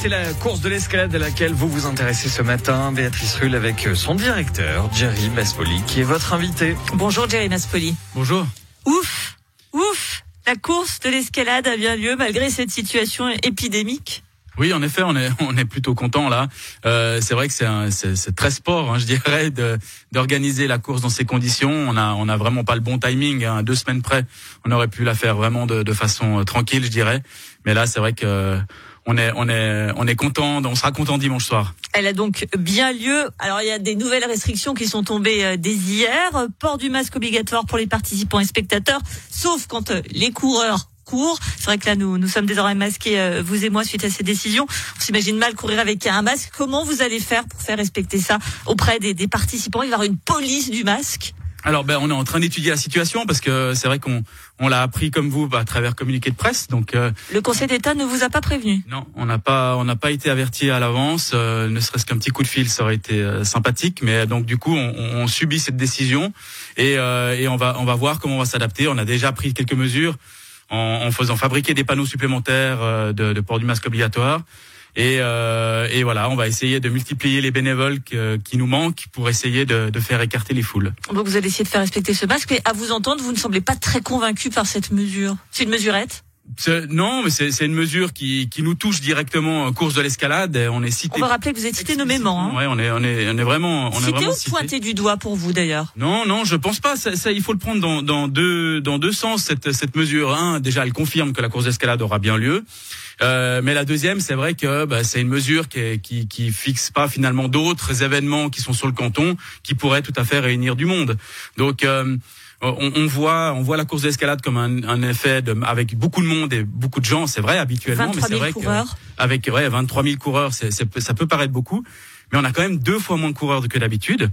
c'est la course de l'escalade à laquelle vous vous intéressez ce matin. Béatrice Rulle avec son directeur, Jerry Maspoli, qui est votre invité. Bonjour Jerry Maspoli. Bonjour. Ouf, ouf, la course de l'escalade a bien lieu malgré cette situation épidémique. Oui, en effet, on est on est plutôt content là. Euh, c'est vrai que c'est c'est très sport, hein, je dirais, d'organiser la course dans ces conditions. On a on a vraiment pas le bon timing. Hein. Deux semaines près, on aurait pu la faire vraiment de, de façon euh, tranquille, je dirais. Mais là, c'est vrai que on est on est on est content. On sera content dimanche soir. Elle a donc bien lieu. Alors il y a des nouvelles restrictions qui sont tombées euh, dès hier. Port du masque obligatoire pour les participants et spectateurs, sauf quand euh, les coureurs c'est vrai que là, nous, nous sommes désormais masqués, euh, vous et moi, suite à ces décisions. On s'imagine mal courir avec un masque. Comment vous allez faire pour faire respecter ça auprès des, des participants? Il va y avoir une police du masque? Alors ben on est en train d'étudier la situation parce que c'est vrai qu'on on l'a appris comme vous à travers communiqué de presse. Donc euh, le Conseil d'État ne vous a pas prévenu Non, on n'a pas on n'a pas été averti à l'avance, euh, ne serait-ce qu'un petit coup de fil ça aurait été sympathique. Mais donc du coup on, on subit cette décision et, et on va on va voir comment on va s'adapter, on a déjà pris quelques mesures en, en faisant fabriquer des panneaux supplémentaires euh, de, de port du masque obligatoire. Et, euh, et, voilà, on va essayer de multiplier les bénévoles qui nous manquent pour essayer de, de, faire écarter les foules. Donc vous allez essayer de faire respecter ce masque. Et à vous entendre, vous ne semblez pas très convaincu par cette mesure. C'est une mesurette non, mais c'est une mesure qui, qui nous touche directement en course de l'escalade. On est cité. On va rappeler que vous êtes cité nommément. Hein. Ouais, on est, on est, on est vraiment, on cité est vraiment ou pointé du doigt pour vous d'ailleurs Non, non, je pense pas. Ça, ça, il faut le prendre dans, dans deux, dans deux sens cette, cette mesure. Un, déjà, elle confirme que la course d'escalade aura bien lieu. Euh, mais la deuxième, c'est vrai que bah, c'est une mesure qui, qui, qui fixe pas finalement d'autres événements qui sont sur le canton qui pourraient tout à fait réunir du monde. Donc euh, on, on, voit, on voit la course d'escalade comme un, un effet de, avec beaucoup de monde et beaucoup de gens, c'est vrai habituellement, mais c'est vrai avec ouais 23 000 coureurs, c'est, ça peut paraître beaucoup, mais on a quand même deux fois moins de coureurs que d'habitude.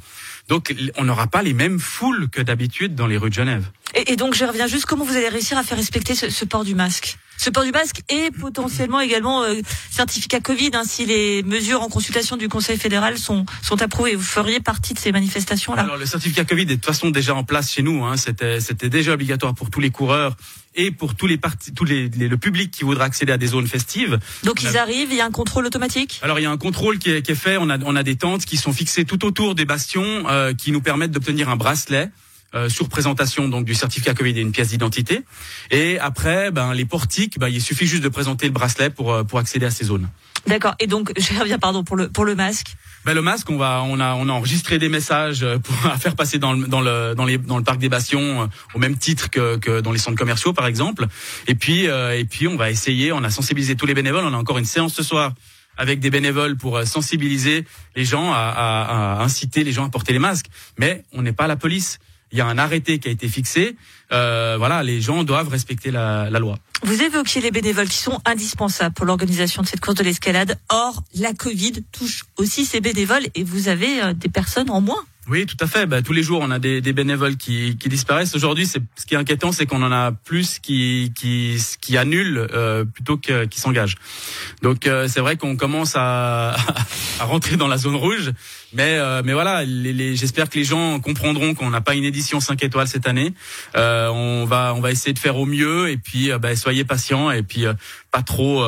Donc on n'aura pas les mêmes foules que d'habitude dans les rues de Genève. Et, et, donc je reviens juste comment vous allez réussir à faire respecter ce, ce port du masque? Ce port du masque et potentiellement également euh, certificat Covid hein, si les mesures en consultation du Conseil fédéral sont sont approuvées. Vous feriez partie de ces manifestations là. Alors le certificat Covid est de toute façon déjà en place chez nous. Hein. C'était c'était déjà obligatoire pour tous les coureurs et pour tous les tous les, le public qui voudra accéder à des zones festives. Donc ils arrivent, il y a un contrôle automatique? Alors il y a un contrôle qui est, qui est fait. On a on a des tentes qui sont fixées tout autour des bastions euh, qui nous permettent d'obtenir un bracelet. Euh, sur présentation donc du certificat Covid et une pièce d'identité. Et après, ben les portiques, ben, il suffit juste de présenter le bracelet pour euh, pour accéder à ces zones. D'accord. Et donc, je reviens pardon pour le pour le masque. Ben le masque, on va on a on a enregistré des messages euh, pour faire passer dans le dans le dans les dans le parc des Bastions au même titre que que dans les centres commerciaux par exemple. Et puis et puis on va essayer. On a sensibilisé tous les bénévoles. On a encore une séance ce soir avec des bénévoles pour sensibiliser les gens à, à, à inciter les gens à porter les masques. Mais on n'est pas la police il y a un arrêté qui a été fixé. Euh, voilà, les gens doivent respecter la, la, loi. Vous évoquiez les bénévoles qui sont indispensables pour l'organisation de cette course de l'escalade. Or, la Covid touche aussi ces bénévoles et vous avez euh, des personnes en moins. Oui, tout à fait. Bah, tous les jours, on a des, des bénévoles qui, qui disparaissent. Aujourd'hui, ce qui est inquiétant, c'est qu'on en a plus qui qui, qui annulent euh, plutôt que qui s'engagent. Donc, euh, c'est vrai qu'on commence à, à rentrer dans la zone rouge. Mais euh, mais voilà, les, les, j'espère que les gens comprendront qu'on n'a pas une édition 5 étoiles cette année. Euh, on va on va essayer de faire au mieux et puis bah, soyez patients et puis pas trop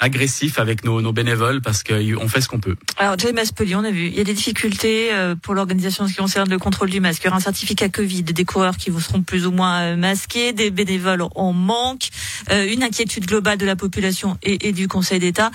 agressif avec nos, nos bénévoles parce qu'on fait ce qu'on peut. Alors James Maspeli, on a vu, il y a des difficultés euh, pour l'organisation ce qui concerne le contrôle du masque. Il y aura un certificat Covid, des coureurs qui vous seront plus ou moins euh, masqués, des bénévoles en manque, euh, une inquiétude globale de la population et, et du Conseil d'État.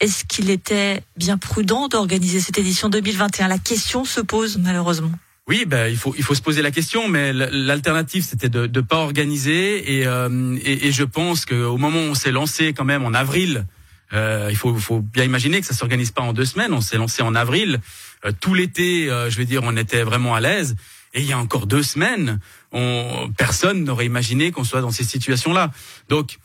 Est-ce qu'il était bien prudent d'organiser cette édition 2021 La question se pose malheureusement. Oui, ben il faut il faut se poser la question, mais l'alternative c'était de ne pas organiser et, euh, et, et je pense qu'au moment où on s'est lancé quand même en avril euh, il faut, faut, bien imaginer que ça s'organise pas en deux semaines. On s'est lancé en avril. Euh, tout l'été, euh, je veux dire, on était vraiment à l'aise. Et il y a encore deux semaines, on, personne n'aurait imaginé qu'on soit dans ces situations-là. Donc,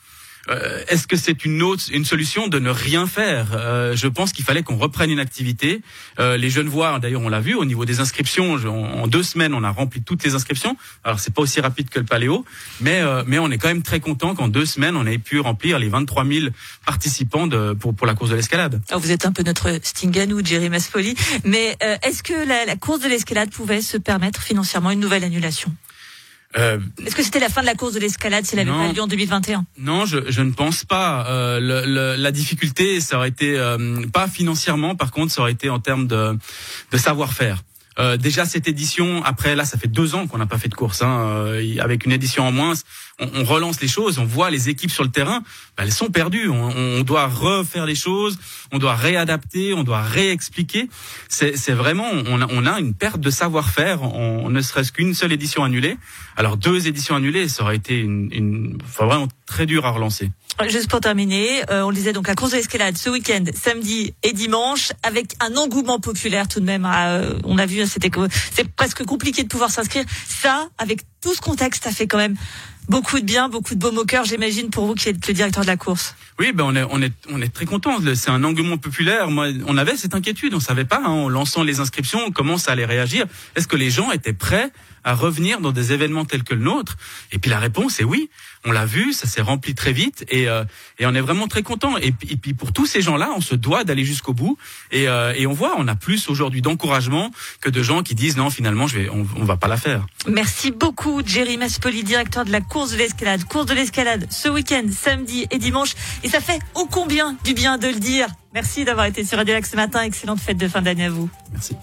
euh, est-ce que c'est une autre une solution de ne rien faire? Euh, Je pense qu'il fallait qu'on reprenne une activité. Euh, les jeunes voix, d'ailleurs, on l'a vu au niveau des inscriptions. En, deux semaines, on a rempli toutes les inscriptions. Alors c'est pas aussi rapide que le paléo, mais mais on est quand même très content qu'en deux semaines, on ait pu remplir les 23 000 participants de, pour pour la course de l'escalade. vous êtes un peu notre Stinganou, Jerry Maspoli. Mais est-ce que la, la course de l'escalade pouvait se permettre financièrement une nouvelle annulation? Euh, Est-ce que c'était la fin de la course de l'escalade s'il avait pas lieu en 2021 Non, je, je, ne pense pas. Euh, le, le, la difficulté, ça aurait été euh, pas financièrement, par contre, ça aurait été en termes de, de savoir-faire. Euh, déjà cette édition, après là, ça fait deux ans qu'on n'a pas fait de course. Hein, euh, avec une édition en moins, on, on, relance les choses. On voit les équipes sur le terrain, ben, elles sont perdues. On, on, doit refaire les choses, on doit réadapter, on doit réexpliquer. C'est vraiment, on a, on a une perte de savoir-faire. On, ne serait-ce qu'une seule édition annulée. Alors deux éditions annulées, ça aurait été une, une vraiment très dur à relancer. Juste pour terminer, euh, on disait donc la course de l'escalade ce week-end, samedi et dimanche, avec un engouement populaire tout de même. Euh, on a vu, c'était c'est presque compliqué de pouvoir s'inscrire. Ça, avec tout ce contexte, ça fait quand même beaucoup de bien, beaucoup de beaux moqueurs, j'imagine, pour vous qui êtes le directeur de la course. Oui, ben on est on est on est très content. C'est un engouement populaire. Moi, on avait cette inquiétude, on savait pas hein, en lançant les inscriptions comment ça allait réagir. Est-ce que les gens étaient prêts à revenir dans des événements tels que le nôtre? Et puis la réponse est oui. On l'a vu, ça s'est rempli très vite et, euh, et on est vraiment très content. Et, et, puis pour tous ces gens-là, on se doit d'aller jusqu'au bout. Et, euh, et on voit, on a plus aujourd'hui d'encouragement que de gens qui disent non, finalement, je vais, on, on va pas la faire. Merci beaucoup, Jerry Maspoli, directeur de la course de l'escalade. Course de l'escalade ce week-end, samedi et dimanche. Et ça fait ô combien du bien de le dire. Merci d'avoir été sur Radio Lac ce matin. Excellente fête de fin d'année à vous. Merci.